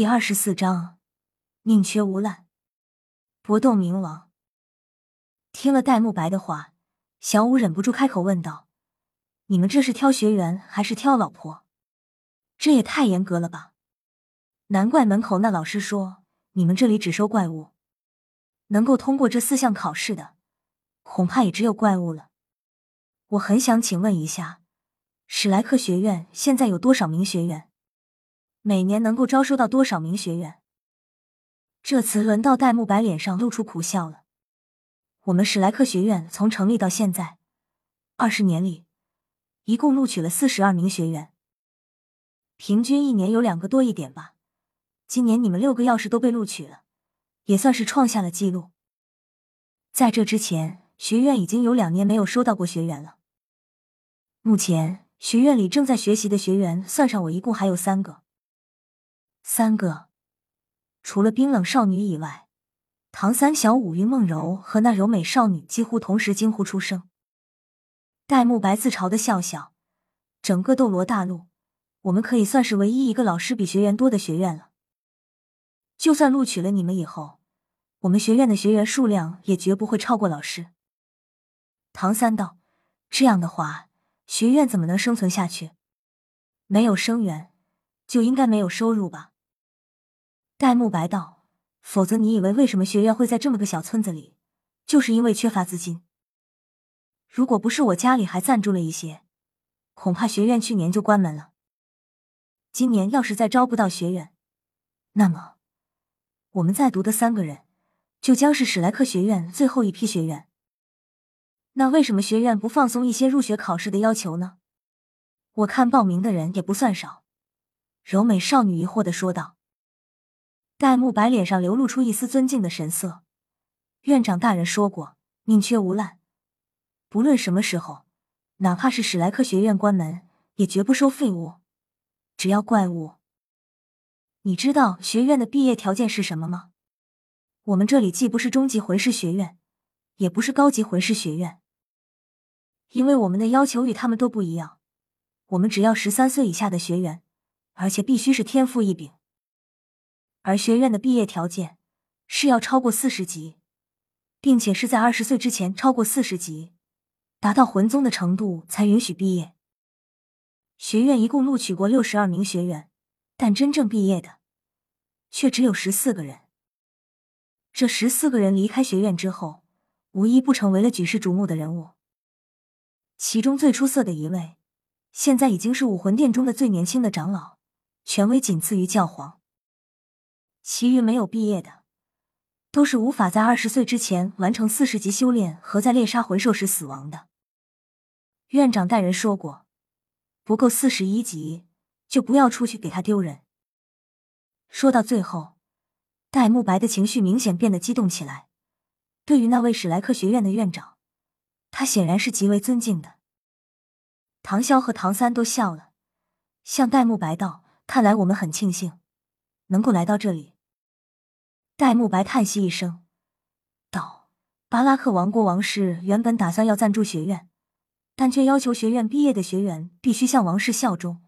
第二十四章，宁缺毋滥，搏斗冥王。听了戴沐白的话，小五忍不住开口问道：“你们这是挑学员还是挑老婆？这也太严格了吧！难怪门口那老师说你们这里只收怪物，能够通过这四项考试的，恐怕也只有怪物了。我很想请问一下，史莱克学院现在有多少名学员？”每年能够招收到多少名学员？这次轮到戴沐白脸上露出苦笑了。我们史莱克学院从成立到现在二十年里，一共录取了四十二名学员，平均一年有两个多一点吧。今年你们六个要是都被录取了，也算是创下了记录。在这之前，学院已经有两年没有收到过学员了。目前学院里正在学习的学员，算上我，一共还有三个。三个，除了冰冷少女以外，唐三、小五、云梦柔和那柔美少女几乎同时惊呼出声。戴沐白自嘲的笑笑，整个斗罗大陆，我们可以算是唯一一个老师比学员多的学院了。就算录取了你们以后，我们学院的学员数量也绝不会超过老师。唐三道：“这样的话，学院怎么能生存下去？没有生源，就应该没有收入吧？”戴沐白道：“否则你以为为什么学院会在这么个小村子里？就是因为缺乏资金。如果不是我家里还赞助了一些，恐怕学院去年就关门了。今年要是再招不到学员，那么我们在读的三个人就将是史莱克学院最后一批学员。那为什么学院不放松一些入学考试的要求呢？我看报名的人也不算少。”柔美少女疑惑的说道。戴沐白脸上流露出一丝尊敬的神色。院长大人说过，宁缺毋滥，不论什么时候，哪怕是史莱克学院关门，也绝不收废物，只要怪物。你知道学院的毕业条件是什么吗？我们这里既不是中级魂师学院，也不是高级魂师学院，因为我们的要求与他们都不一样。我们只要十三岁以下的学员，而且必须是天赋异禀。而学院的毕业条件是要超过四十级，并且是在二十岁之前超过四十级，达到魂宗的程度才允许毕业。学院一共录取过六十二名学员，但真正毕业的却只有十四个人。这十四个人离开学院之后，无一不成为了举世瞩目的人物。其中最出色的一位，现在已经是武魂殿中的最年轻的长老，权威仅次于教皇。其余没有毕业的，都是无法在二十岁之前完成四十级修炼和在猎杀魂兽时死亡的。院长带人说过，不够四十一级就不要出去给他丢人。说到最后，戴沐白的情绪明显变得激动起来。对于那位史莱克学院的院长，他显然是极为尊敬的。唐潇和唐三都笑了，向戴沐白道：“看来我们很庆幸。”能够来到这里，戴沐白叹息一声，道：“巴拉克王国王室原本打算要赞助学院，但却要求学院毕业的学员必须向王室效忠，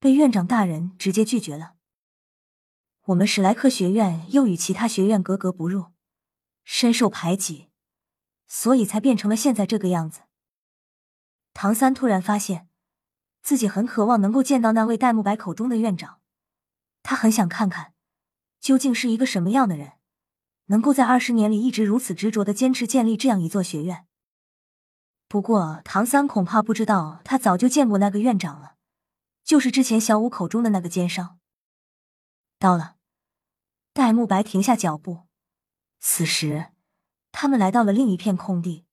被院长大人直接拒绝了。我们史莱克学院又与其他学院格格不入，深受排挤，所以才变成了现在这个样子。”唐三突然发现自己很渴望能够见到那位戴沐白口中的院长。他很想看看，究竟是一个什么样的人，能够在二十年里一直如此执着的坚持建立这样一座学院。不过，唐三恐怕不知道，他早就见过那个院长了，就是之前小五口中的那个奸商。到了，戴沐白停下脚步。此时，他们来到了另一片空地，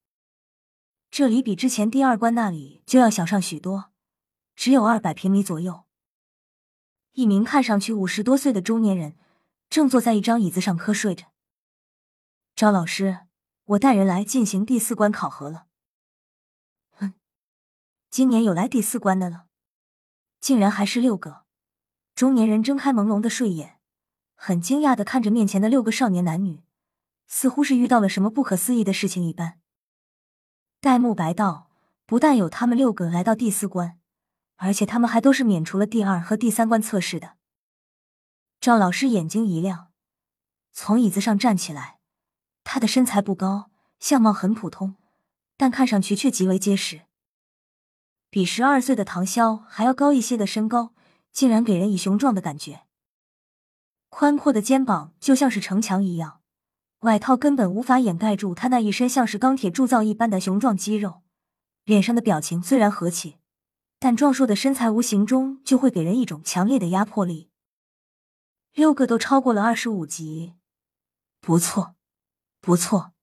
这里比之前第二关那里就要小上许多，只有二百平米左右。一名看上去五十多岁的中年人正坐在一张椅子上瞌睡着。赵老师，我带人来进行第四关考核了。哼，今年有来第四关的了，竟然还是六个。中年人睁开朦胧的睡眼，很惊讶的看着面前的六个少年男女，似乎是遇到了什么不可思议的事情一般。戴沐白道：“不但有他们六个来到第四关。”而且他们还都是免除了第二和第三关测试的。赵老师眼睛一亮，从椅子上站起来。他的身材不高，相貌很普通，但看上去却极为结实。比十二岁的唐潇还要高一些的身高，竟然给人以雄壮的感觉。宽阔的肩膀就像是城墙一样，外套根本无法掩盖住他那一身像是钢铁铸造一般的雄壮肌肉。脸上的表情虽然和气，但壮硕的身材无形中就会给人一种强烈的压迫力。六个都超过了二十五级，不错，不错。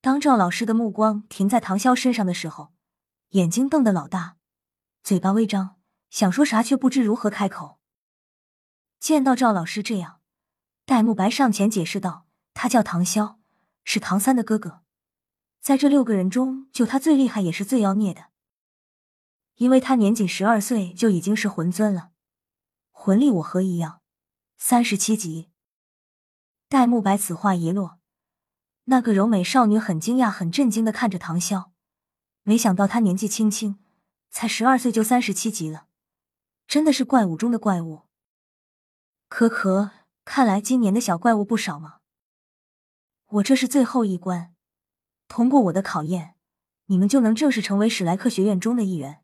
当赵老师的目光停在唐潇身上的时候。眼睛瞪得老大，嘴巴微张，想说啥却不知如何开口。见到赵老师这样，戴沐白上前解释道：“他叫唐潇，是唐三的哥哥，在这六个人中，就他最厉害，也是最妖孽的。因为他年仅十二岁就已经是魂尊了，魂力我和一样，三十七级。”戴沐白此话一落，那个柔美少女很惊讶、很震惊的看着唐潇。没想到他年纪轻轻，才十二岁就三十七级了，真的是怪物中的怪物。可可，看来今年的小怪物不少嘛。我这是最后一关，通过我的考验，你们就能正式成为史莱克学院中的一员。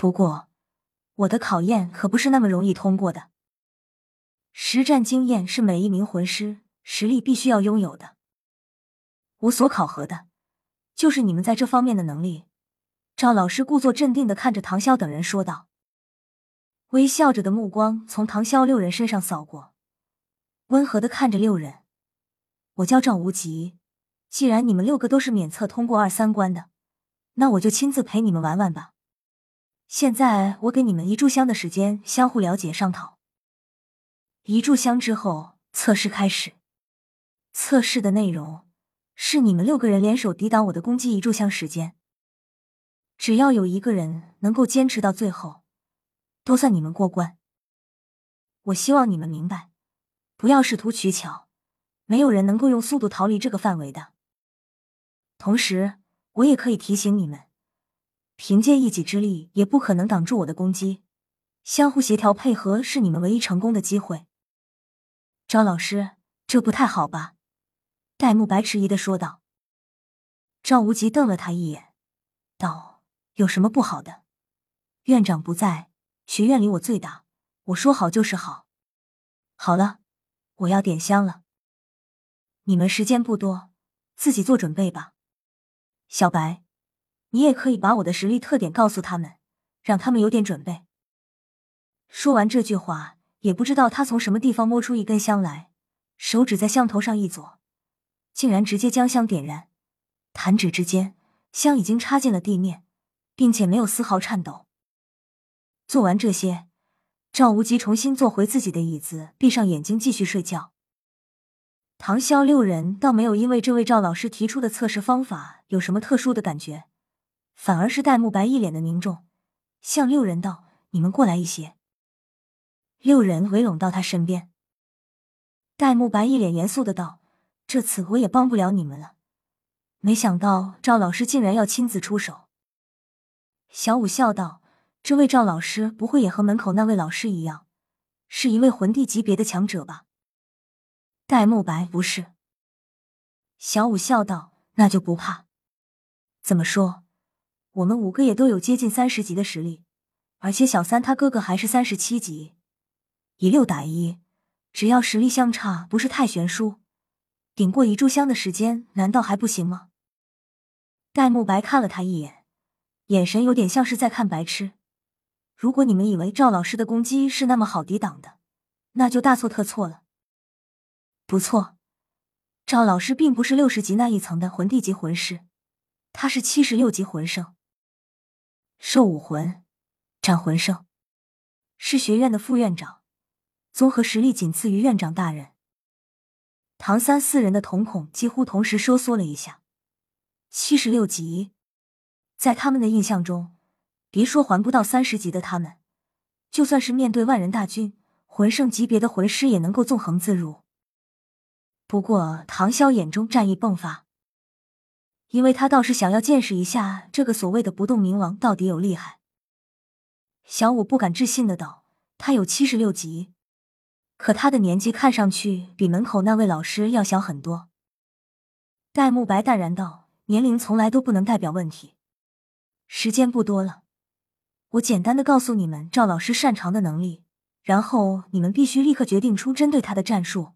不过，我的考验可不是那么容易通过的。实战经验是每一名魂师实力必须要拥有的。我所考核的。就是你们在这方面的能力。赵老师故作镇定的看着唐潇等人说道，微笑着的目光从唐潇六人身上扫过，温和的看着六人。我叫赵无极，既然你们六个都是免测通过二三关的，那我就亲自陪你们玩玩吧。现在我给你们一炷香的时间，相互了解商讨。一炷香之后，测试开始。测试的内容。是你们六个人联手抵挡我的攻击一炷香时间，只要有一个人能够坚持到最后，都算你们过关。我希望你们明白，不要试图取巧，没有人能够用速度逃离这个范围的。同时，我也可以提醒你们，凭借一己之力也不可能挡住我的攻击，相互协调配合是你们唯一成功的机会。张老师，这不太好吧？戴沐白迟疑的说道：“赵无极瞪了他一眼，道：‘有什么不好的？院长不在，学院里我最大，我说好就是好。好了，我要点香了。你们时间不多，自己做准备吧。小白，你也可以把我的实力特点告诉他们，让他们有点准备。’说完这句话，也不知道他从什么地方摸出一根香来，手指在香头上一左。”竟然直接将香点燃，弹指之间，香已经插进了地面，并且没有丝毫颤抖。做完这些，赵无极重新坐回自己的椅子，闭上眼睛继续睡觉。唐潇六人倒没有因为这位赵老师提出的测试方法有什么特殊的感觉，反而是戴沐白一脸的凝重，向六人道：“你们过来一些。”六人围拢到他身边，戴沐白一脸严肃的道。这次我也帮不了你们了。没想到赵老师竟然要亲自出手。小五笑道：“这位赵老师不会也和门口那位老师一样，是一位魂帝级别的强者吧？”戴沐白不是。小五笑道：“那就不怕。怎么说，我们五个也都有接近三十级的实力，而且小三他哥哥还是三十七级，以六打一，只要实力相差不是太悬殊。”顶过一炷香的时间，难道还不行吗？戴沐白看了他一眼，眼神有点像是在看白痴。如果你们以为赵老师的攻击是那么好抵挡的，那就大错特错了。不错，赵老师并不是六十级那一层的魂帝级魂师，他是七十六级魂圣，兽武魂，斩魂圣，是学院的副院长，综合实力仅次于院长大人。唐三四人的瞳孔几乎同时收缩了一下。七十六级，在他们的印象中，别说还不到三十级的他们，就算是面对万人大军，魂圣级别的魂师也能够纵横自如。不过，唐潇眼中战意迸发，因为他倒是想要见识一下这个所谓的不动明王到底有厉害。小五不敢置信的道：“他有七十六级，可他的年纪看上去比门口那位老师要小很多。戴沐白淡然道：“年龄从来都不能代表问题。时间不多了，我简单的告诉你们赵老师擅长的能力，然后你们必须立刻决定出针对他的战术，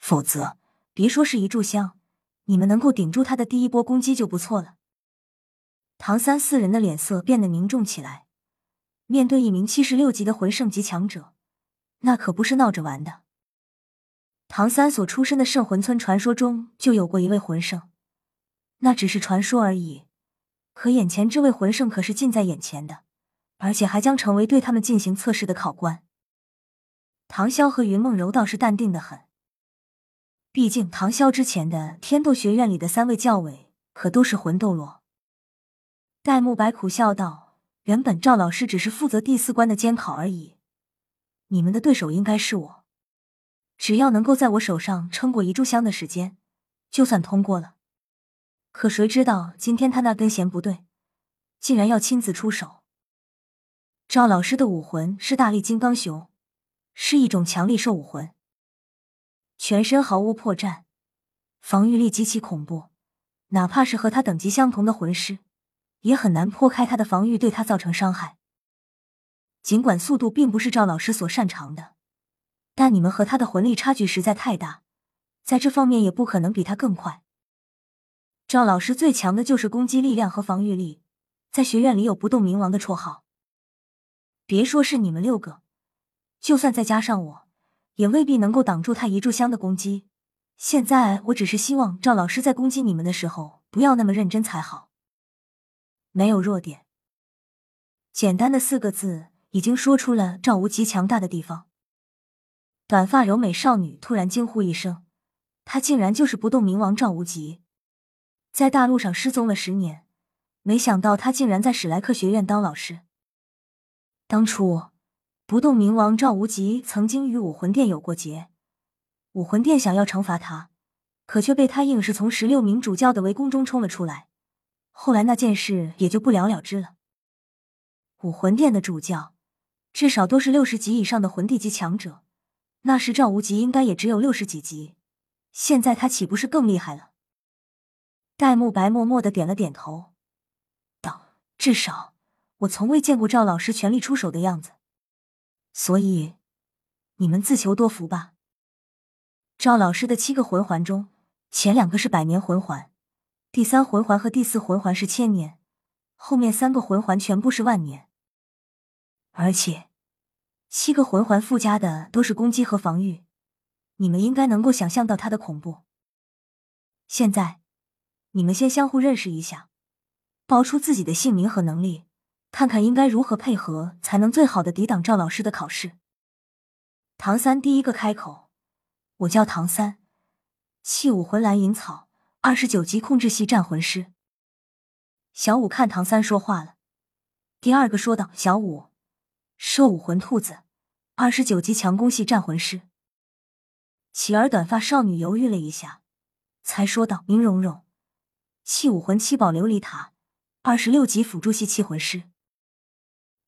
否则别说是一炷香，你们能够顶住他的第一波攻击就不错了。”唐三四人的脸色变得凝重起来。面对一名七十六级的魂圣级强者，那可不是闹着玩的。唐三所出身的圣魂村传说中就有过一位魂圣，那只是传说而已。可眼前这位魂圣可是近在眼前的，而且还将成为对他们进行测试的考官。唐潇和云梦柔倒是淡定的很，毕竟唐潇之前的天斗学院里的三位教委可都是魂斗罗。戴沐白苦笑道。原本赵老师只是负责第四关的监考而已，你们的对手应该是我。只要能够在我手上撑过一炷香的时间，就算通过了。可谁知道今天他那根弦不对，竟然要亲自出手。赵老师的武魂是大力金刚熊，是一种强力兽武魂，全身毫无破绽，防御力极其恐怖，哪怕是和他等级相同的魂师。也很难破开他的防御，对他造成伤害。尽管速度并不是赵老师所擅长的，但你们和他的魂力差距实在太大，在这方面也不可能比他更快。赵老师最强的就是攻击力量和防御力，在学院里有“不动明王”的绰号。别说是你们六个，就算再加上我，也未必能够挡住他一炷香的攻击。现在我只是希望赵老师在攻击你们的时候不要那么认真才好。没有弱点，简单的四个字已经说出了赵无极强大的地方。短发柔美少女突然惊呼一声：“她竟然就是不动明王赵无极！在大陆上失踪了十年，没想到他竟然在史莱克学院当老师。当初不动明王赵无极曾经与武魂殿有过节，武魂殿想要惩罚他，可却被他硬是从十六名主教的围攻中冲了出来。”后来那件事也就不了了之了。武魂殿的主教至少都是六十级以上的魂帝级强者，那时赵无极应该也只有六十几级，现在他岂不是更厉害了？戴沐白默默的点了点头，道：“至少我从未见过赵老师全力出手的样子，所以你们自求多福吧。”赵老师的七个魂环中，前两个是百年魂环。第三魂环和第四魂环是千年，后面三个魂环全部是万年，而且七个魂环附加的都是攻击和防御，你们应该能够想象到它的恐怖。现在，你们先相互认识一下，报出自己的姓名和能力，看看应该如何配合才能最好的抵挡赵老师的考试。唐三第一个开口：“我叫唐三，器武魂蓝银草。”二十九级控制系战魂师，小五看唐三说话了。第二个说道：“小五，兽武魂兔子，二十九级强攻系战魂师。”启儿短发少女犹豫了一下，才说道：“明蓉蓉，器武魂七宝琉璃塔，二十六级辅助系器魂师。”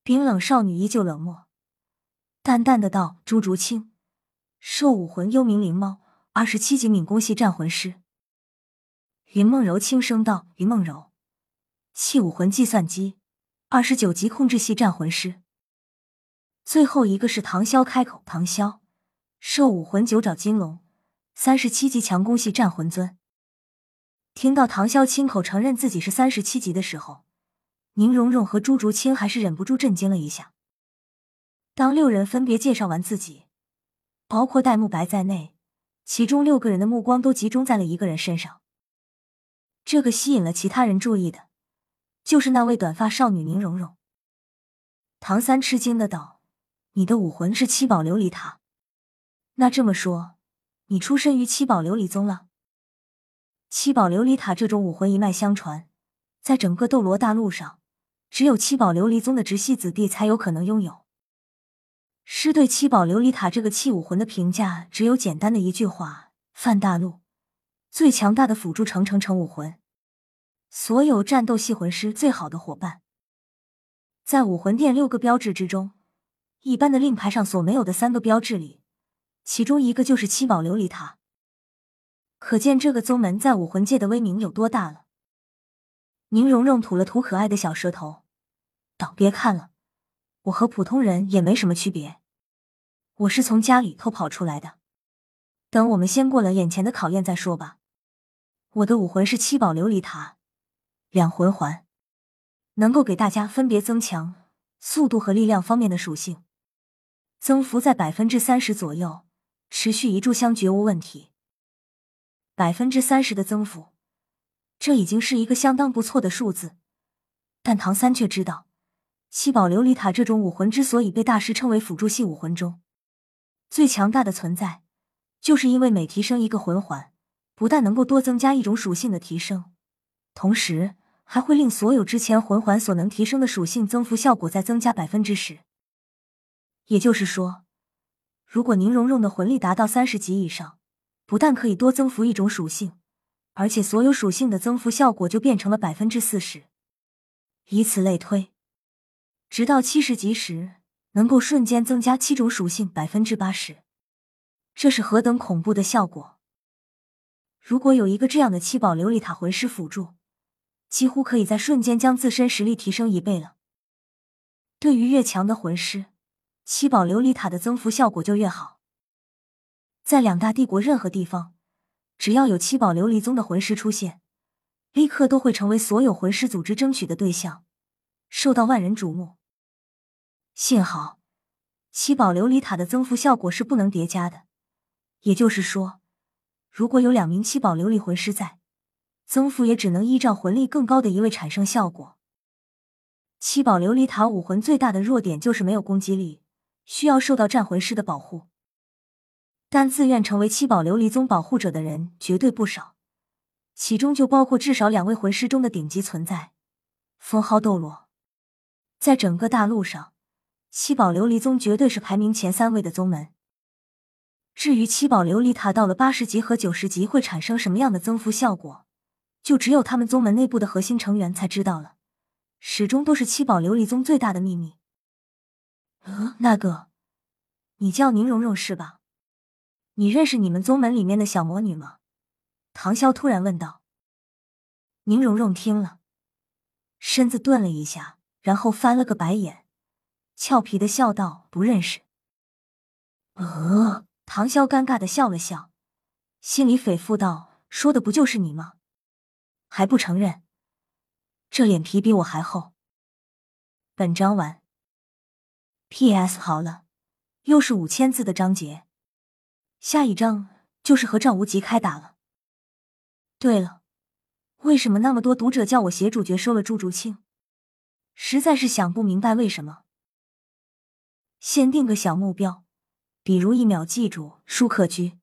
冰冷少女依旧冷漠，淡淡的道：“朱竹清，兽武魂幽冥灵猫，二十七级敏攻系战魂师。”云梦柔轻声道：“云梦柔，器武魂计算机，二十九级控制系战魂师。”最后一个是唐潇开口：“唐潇，兽武魂九爪金龙，三十七级强攻系战魂尊。”听到唐潇亲口承认自己是三十七级的时候，宁荣荣和朱竹清还是忍不住震惊了一下。当六人分别介绍完自己，包括戴沐白在内，其中六个人的目光都集中在了一个人身上。这个吸引了其他人注意的，就是那位短发少女宁荣荣。唐三吃惊的道：“你的武魂是七宝琉璃塔，那这么说，你出身于七宝琉璃宗了？七宝琉璃塔这种武魂一脉相传，在整个斗罗大陆上，只有七宝琉璃宗的直系子弟才有可能拥有。”师对七宝琉璃塔这个器武魂的评价，只有简单的一句话：“泛大陆。”最强大的辅助成成成武魂，所有战斗系魂师最好的伙伴。在武魂殿六个标志之中，一般的令牌上所没有的三个标志里，其中一个就是七宝琉璃塔。可见这个宗门在武魂界的威名有多大了。宁荣荣吐了吐可爱的小舌头，：“别看了，我和普通人也没什么区别。我是从家里偷跑出来的。等我们先过了眼前的考验再说吧。我的武魂是七宝琉璃塔，两魂环，能够给大家分别增强速度和力量方面的属性，增幅在百分之三十左右，持续一炷香绝无问题。”百分之三十的增幅，这已经是一个相当不错的数字。但唐三却知道，七宝琉璃塔这种武魂之所以被大师称为辅助系武魂中最强大的存在，就是因为每提升一个魂环，不但能够多增加一种属性的提升，同时还会令所有之前魂环所能提升的属性增幅效果再增加百分之十。也就是说，如果宁荣荣的魂力达到三十级以上，不但可以多增幅一种属性，而且所有属性的增幅效果就变成了百分之四十，以此类推，直到七十级时，能够瞬间增加七种属性百分之八十，这是何等恐怖的效果！如果有一个这样的七宝琉璃塔魂师辅助，几乎可以在瞬间将自身实力提升一倍了。对于越强的魂师，七宝琉璃塔的增幅效果就越好。在两大帝国任何地方，只要有七宝琉璃宗的魂师出现，立刻都会成为所有魂师组织争取的对象，受到万人瞩目。幸好，七宝琉璃塔的增幅效果是不能叠加的，也就是说，如果有两名七宝琉璃魂师在，增幅也只能依照魂力更高的一位产生效果。七宝琉璃塔武魂最大的弱点就是没有攻击力，需要受到战魂师的保护。但自愿成为七宝琉璃宗保护者的人绝对不少，其中就包括至少两位魂师中的顶级存在——封号斗罗。在整个大陆上，七宝琉璃宗绝对是排名前三位的宗门。至于七宝琉璃塔到了八十级和九十级会产生什么样的增幅效果，就只有他们宗门内部的核心成员才知道了，始终都是七宝琉璃宗最大的秘密。呃，那个，你叫宁荣荣是吧？你认识你们宗门里面的小魔女吗？唐潇突然问道。宁荣荣听了，身子顿了一下，然后翻了个白眼，俏皮的笑道：“不认识。”呃，唐潇尴尬的笑了笑，心里诽咐道：“说的不就是你吗？还不承认？这脸皮比我还厚。”本章完。P.S. 好了，又是五千字的章节。下一章就是和赵无极开打了。对了，为什么那么多读者叫我写主角收了朱竹清？实在是想不明白为什么。先定个小目标，比如一秒记住舒克居。